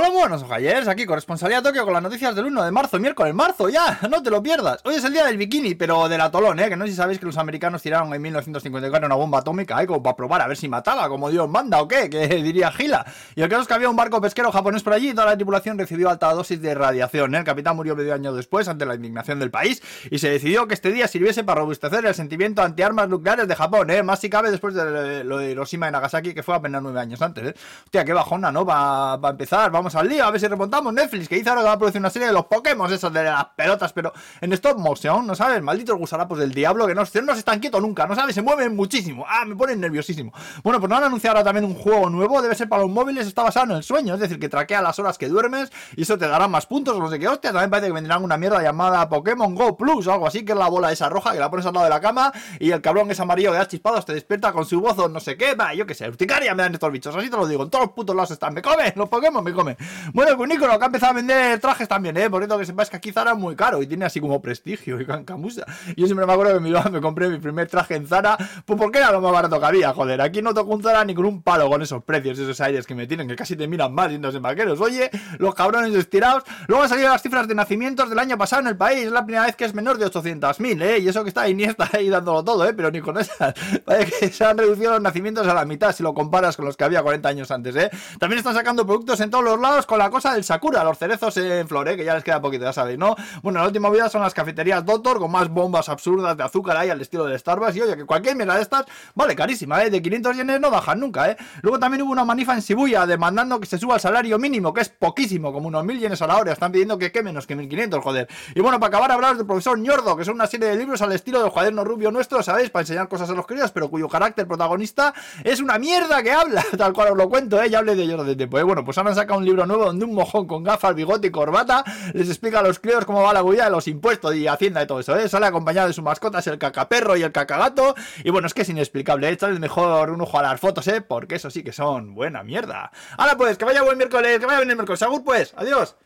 Hola, buenos ojallers, aquí corresponsalía Tokio con las noticias del 1 de marzo, miércoles, marzo, ya, no te lo pierdas. Hoy es el día del bikini, pero del atolón, ¿eh? Que no sé si sabéis que los americanos tiraron en 1954 una bomba atómica, ¿eh? Como para probar a ver si mataba, como Dios manda o qué, que diría Gila. Y el caso es que había un barco pesquero japonés por allí y toda la tripulación recibió alta dosis de radiación, ¿eh? El capitán murió medio año después ante la indignación del país y se decidió que este día sirviese para robustecer el sentimiento antiarmas nucleares de Japón, ¿eh? Más si cabe después de lo de Hiroshima y Nagasaki, que fue apenas nueve años antes, ¿eh? Hostia, qué bajona, ¿no? Va a empezar, vamos al lío, a ver si remontamos Netflix, que dice ahora que va a producir una serie de los Pokémon, esas de las pelotas, pero en stop motion, ¿no sabes? Malditos gusarapos del diablo que no, no se están quietos nunca, ¿no sabes? Se mueven muchísimo. Ah, me ponen nerviosísimo. Bueno, pues no han anunciado ahora también un juego nuevo, debe ser para los móviles, está basado en el sueño, es decir, que traquea las horas que duermes y eso te dará más puntos, no sé qué hostia. También parece que vendrán una mierda llamada Pokémon Go Plus o algo así, que es la bola esa roja que la pones al lado de la cama y el cabrón es amarillo que da chispados, te despierta con su voz o no sé qué, va, yo qué sé, urticaria me dan estos bichos, así te lo digo, en todos los putos lados están, me comen, los Pokémon me comen. Bueno, con Nico, que ha empezado a vender trajes también, ¿eh? Por eso que sepáis que aquí Zara es muy caro y tiene así como prestigio y camusa. Yo siempre me acuerdo que me, me compré mi primer traje en Zara, pues porque era lo más barato que había, joder. Aquí no toco un Zara ni con un palo con esos precios, esos aires que me tienen, que casi te miran mal yendo en vaqueros. Oye, los cabrones estirados. Luego han salido las cifras de nacimientos del año pasado en el país. Es la primera vez que es menor de 800.000, ¿eh? Y eso que está está ahí dándolo todo, ¿eh? Pero ni con esas. Parece que se han reducido los nacimientos a la mitad si lo comparas con los que había 40 años antes, ¿eh? También están sacando productos en todos los lados con la cosa del Sakura, los cerezos en flor, que ya les queda poquito, ya sabéis, ¿no? Bueno, la última vida son las cafeterías Doctor con más bombas absurdas de azúcar ahí al estilo de Starbucks. Y oye, que cualquier mierda de estas vale carísima, ¿eh? De 500 yenes no bajan nunca, ¿eh? Luego también hubo una manifa en Shibuya demandando que se suba el salario mínimo, que es poquísimo, como unos 1000 yenes a la hora. Están pidiendo que qué menos que 1500, joder. Y bueno, para acabar, hablaros del profesor ñordo, que son una serie de libros al estilo del cuaderno rubio nuestro, ¿sabéis? Para enseñar cosas a los críos, pero cuyo carácter protagonista es una mierda que habla, tal cual os lo cuento, ¿eh? Ya hablé de ello de tiempo, ¿eh? Bueno, pues ahora han sacado un libro nuevo donde un mojón con gafas, bigote y corbata les explica a los críos cómo va la huella de los impuestos y hacienda y todo eso, ¿eh? Sale acompañado de sus mascotas, el cacaperro y el cacagato. Y bueno, es que es inexplicable, ¿eh? el mejor un ojo a las fotos, ¿eh? Porque eso sí que son buena mierda. Ahora pues, que vaya buen miércoles, que vaya bien el miércoles. Agur pues, adiós.